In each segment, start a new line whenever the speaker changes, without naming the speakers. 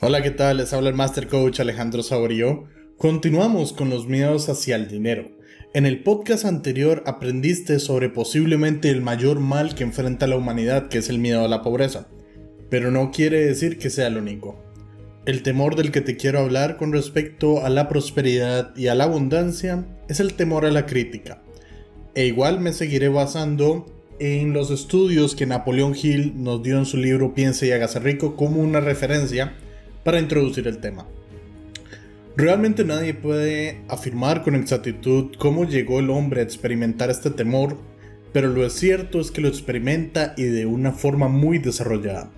Hola, ¿qué tal? Les habla el Master Coach Alejandro Saborío. Continuamos con los miedos hacia el dinero. En el podcast anterior aprendiste sobre posiblemente el mayor mal que enfrenta la humanidad, que es el miedo a la pobreza. Pero no quiere decir que sea el único. El temor del que te quiero hablar con respecto a la prosperidad y a la abundancia es el temor a la crítica. E igual me seguiré basando en los estudios que Napoleón Hill nos dio en su libro Piense y hágase rico como una referencia para introducir el tema. Realmente nadie puede afirmar con exactitud cómo llegó el hombre a experimentar este temor, pero lo cierto es que lo experimenta y de una forma muy desarrollada.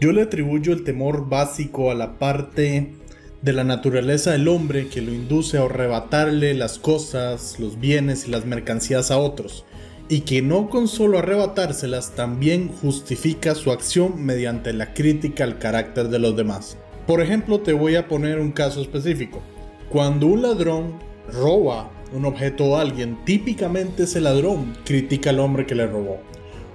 Yo le atribuyo el temor básico a la parte de la naturaleza del hombre que lo induce a arrebatarle las cosas, los bienes y las mercancías a otros, y que no con solo arrebatárselas también justifica su acción mediante la crítica al carácter de los demás. Por ejemplo, te voy a poner un caso específico. Cuando un ladrón roba un objeto a alguien, típicamente ese ladrón critica al hombre que le robó.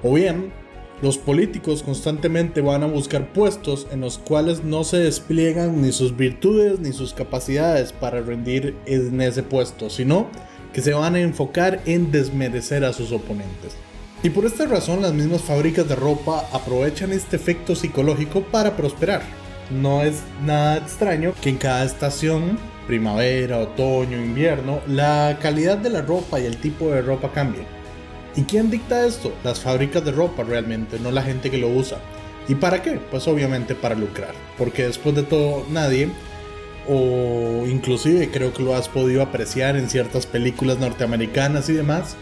O bien, los políticos constantemente van a buscar puestos en los cuales no se despliegan ni sus virtudes ni sus capacidades para rendir en ese puesto, sino que se van a enfocar en desmerecer a sus oponentes. Y por esta razón las mismas fábricas de ropa aprovechan este efecto psicológico para prosperar. No es nada extraño que en cada estación, primavera, otoño, invierno, la calidad de la ropa y el tipo de ropa cambie. ¿Y quién dicta esto? Las fábricas de ropa realmente, no la gente que lo usa. ¿Y para qué? Pues obviamente para lucrar. Porque después de todo nadie o inclusive creo que lo has podido apreciar en ciertas películas norteamericanas y demás,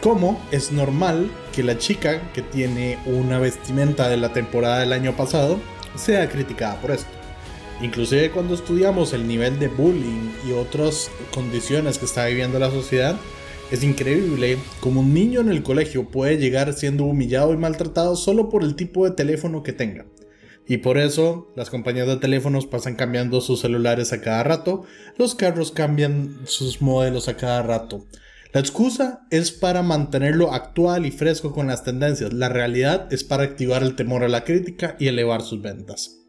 como es normal que la chica que tiene una vestimenta de la temporada del año pasado sea criticada por esto. Inclusive cuando estudiamos el nivel de bullying y otras condiciones que está viviendo la sociedad, es increíble como un niño en el colegio puede llegar siendo humillado y maltratado solo por el tipo de teléfono que tenga. Y por eso las compañías de teléfonos pasan cambiando sus celulares a cada rato, los carros cambian sus modelos a cada rato. La excusa es para mantenerlo actual y fresco con las tendencias. La realidad es para activar el temor a la crítica y elevar sus ventas.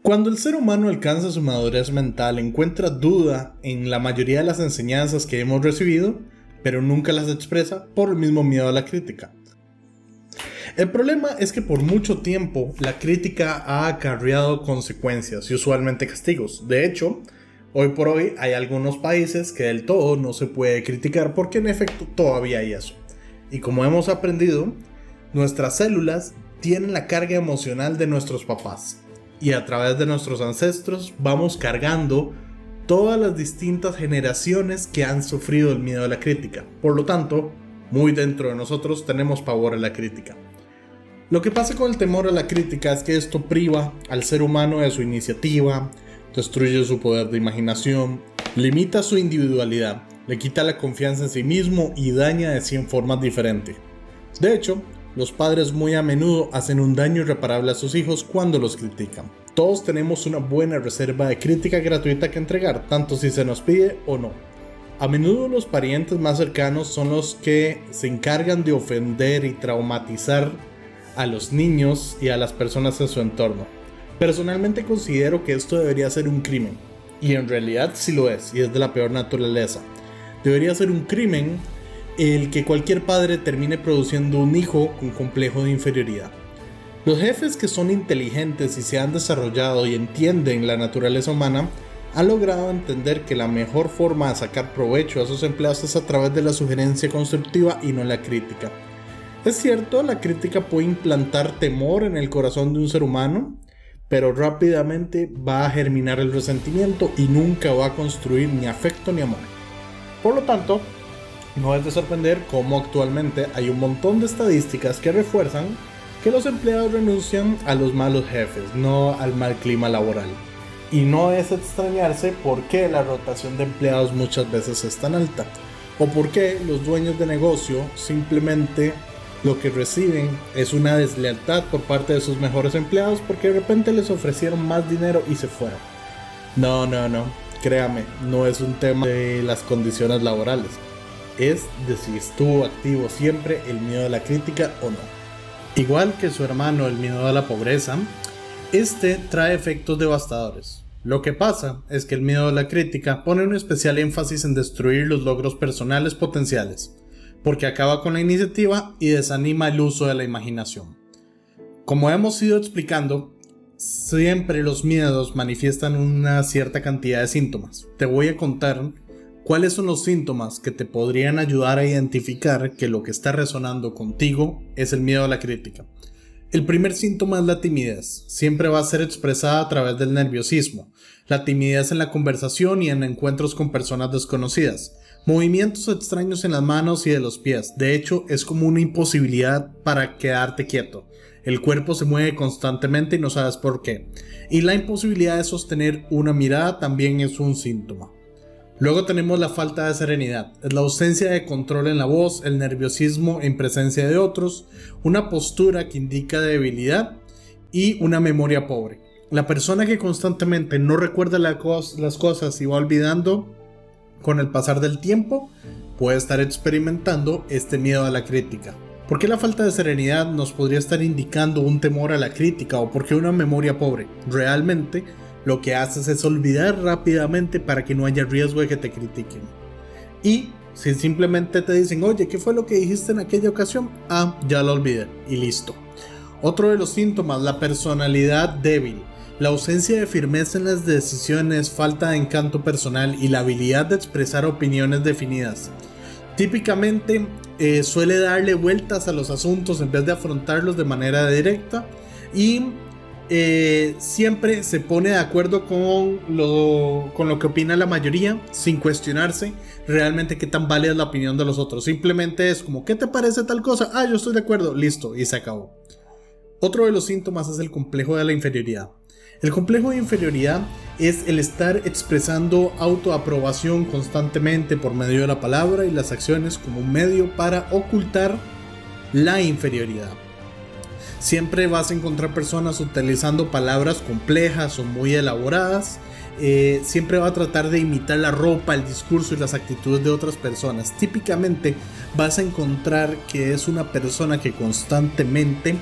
Cuando el ser humano alcanza su madurez mental, encuentra duda en la mayoría de las enseñanzas que hemos recibido, pero nunca las expresa por el mismo miedo a la crítica. El problema es que por mucho tiempo la crítica ha acarreado consecuencias y usualmente castigos. De hecho, hoy por hoy hay algunos países que del todo no se puede criticar porque en efecto todavía hay eso. Y como hemos aprendido, nuestras células tienen la carga emocional de nuestros papás. Y a través de nuestros ancestros vamos cargando todas las distintas generaciones que han sufrido el miedo a la crítica. Por lo tanto, muy dentro de nosotros tenemos pavor a la crítica. Lo que pasa con el temor a la crítica es que esto priva al ser humano de su iniciativa, destruye su poder de imaginación, limita su individualidad, le quita la confianza en sí mismo y daña de 100 formas diferentes. De hecho, los padres muy a menudo hacen un daño irreparable a sus hijos cuando los critican. Todos tenemos una buena reserva de crítica gratuita que entregar, tanto si se nos pide o no. A menudo los parientes más cercanos son los que se encargan de ofender y traumatizar a los niños y a las personas en su entorno. Personalmente considero que esto debería ser un crimen, y en realidad sí lo es, y es de la peor naturaleza. Debería ser un crimen el que cualquier padre termine produciendo un hijo con complejo de inferioridad. Los jefes que son inteligentes y se han desarrollado y entienden la naturaleza humana han logrado entender que la mejor forma de sacar provecho a sus empleados es a través de la sugerencia constructiva y no la crítica. Es cierto, la crítica puede implantar temor en el corazón de un ser humano, pero rápidamente va a germinar el resentimiento y nunca va a construir ni afecto ni amor. Por lo tanto, no es de sorprender cómo actualmente hay un montón de estadísticas que refuerzan que los empleados renuncian a los malos jefes, no al mal clima laboral. Y no es extrañarse por qué la rotación de empleados muchas veces es tan alta, o por qué los dueños de negocio simplemente lo que reciben es una deslealtad por parte de sus mejores empleados porque de repente les ofrecieron más dinero y se fueron. No, no, no, créame, no es un tema de las condiciones laborales, es de si estuvo activo siempre el miedo a la crítica o no. Igual que su hermano el miedo a la pobreza, Este trae efectos devastadores. Lo que pasa es que el miedo a la crítica pone un especial énfasis en destruir los logros personales potenciales, porque acaba con la iniciativa y desanima el uso de la imaginación. Como hemos ido explicando, siempre los miedos manifiestan una cierta cantidad de síntomas. Te voy a contar cuáles son los síntomas que te podrían ayudar a identificar que lo que está resonando contigo es el miedo a la crítica. El primer síntoma es la timidez. Siempre va a ser expresada a través del nerviosismo. La timidez en la conversación y en encuentros con personas desconocidas. Movimientos extraños en las manos y de los pies. De hecho, es como una imposibilidad para quedarte quieto. El cuerpo se mueve constantemente y no sabes por qué. Y la imposibilidad de sostener una mirada también es un síntoma. Luego tenemos la falta de serenidad, la ausencia de control en la voz, el nerviosismo en presencia de otros, una postura que indica debilidad y una memoria pobre. La persona que constantemente no recuerda las cosas y va olvidando con el pasar del tiempo puede estar experimentando este miedo a la crítica. ¿Por qué la falta de serenidad nos podría estar indicando un temor a la crítica o por qué una memoria pobre? Realmente, lo que haces es olvidar rápidamente para que no haya riesgo de que te critiquen. Y si simplemente te dicen, oye, ¿qué fue lo que dijiste en aquella ocasión? Ah, ya lo olvidé y listo. Otro de los síntomas, la personalidad débil. La ausencia de firmeza en las decisiones, falta de encanto personal y la habilidad de expresar opiniones definidas. Típicamente eh, suele darle vueltas a los asuntos en vez de afrontarlos de manera directa y eh, siempre se pone de acuerdo con lo, con lo que opina la mayoría sin cuestionarse realmente qué tan válida es la opinión de los otros. Simplemente es como, ¿qué te parece tal cosa? Ah, yo estoy de acuerdo, listo, y se acabó. Otro de los síntomas es el complejo de la inferioridad. El complejo de inferioridad es el estar expresando autoaprobación constantemente por medio de la palabra y las acciones como un medio para ocultar la inferioridad. Siempre vas a encontrar personas utilizando palabras complejas o muy elaboradas. Eh, siempre va a tratar de imitar la ropa, el discurso y las actitudes de otras personas. Típicamente vas a encontrar que es una persona que constantemente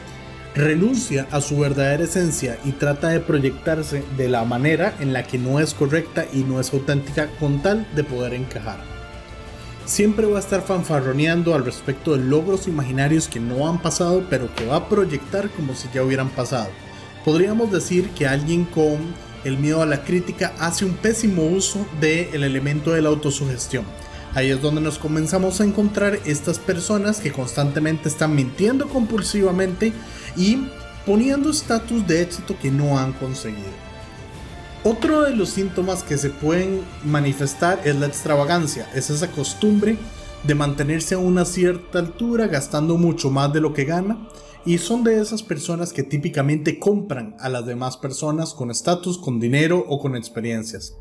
renuncia a su verdadera esencia y trata de proyectarse de la manera en la que no es correcta y no es auténtica con tal de poder encajar siempre va a estar fanfarroneando al respecto de logros imaginarios que no han pasado, pero que va a proyectar como si ya hubieran pasado. Podríamos decir que alguien con el miedo a la crítica hace un pésimo uso del elemento de la autosugestión. Ahí es donde nos comenzamos a encontrar estas personas que constantemente están mintiendo compulsivamente y poniendo estatus de éxito que no han conseguido. Otro de los síntomas que se pueden manifestar es la extravagancia, es esa costumbre de mantenerse a una cierta altura gastando mucho más de lo que gana y son de esas personas que típicamente compran a las demás personas con estatus, con dinero o con experiencias.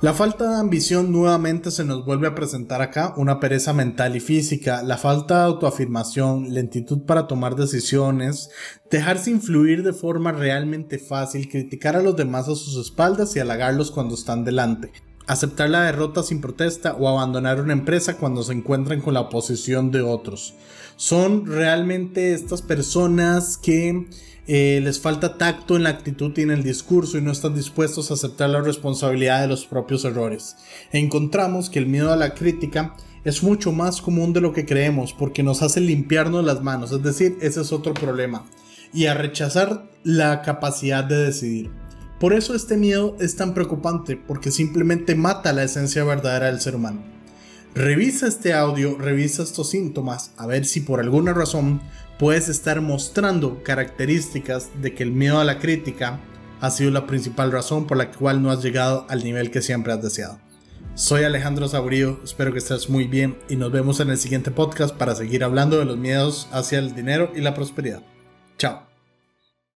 La falta de ambición nuevamente se nos vuelve a presentar acá, una pereza mental y física, la falta de autoafirmación, lentitud para tomar decisiones, dejarse influir de forma realmente fácil, criticar a los demás a sus espaldas y halagarlos cuando están delante, aceptar la derrota sin protesta o abandonar una empresa cuando se encuentran con la oposición de otros. Son realmente estas personas que eh, les falta tacto en la actitud y en el discurso y no están dispuestos a aceptar la responsabilidad de los propios errores. Encontramos que el miedo a la crítica es mucho más común de lo que creemos porque nos hace limpiarnos las manos, es decir, ese es otro problema, y a rechazar la capacidad de decidir. Por eso este miedo es tan preocupante porque simplemente mata la esencia verdadera del ser humano. Revisa este audio, revisa estos síntomas, a ver si por alguna razón puedes estar mostrando características de que el miedo a la crítica ha sido la principal razón por la cual no has llegado al nivel que siempre has deseado. Soy Alejandro Saburío, espero que estés muy bien y nos vemos en el siguiente podcast para seguir hablando de los miedos hacia el dinero y la prosperidad. Chao.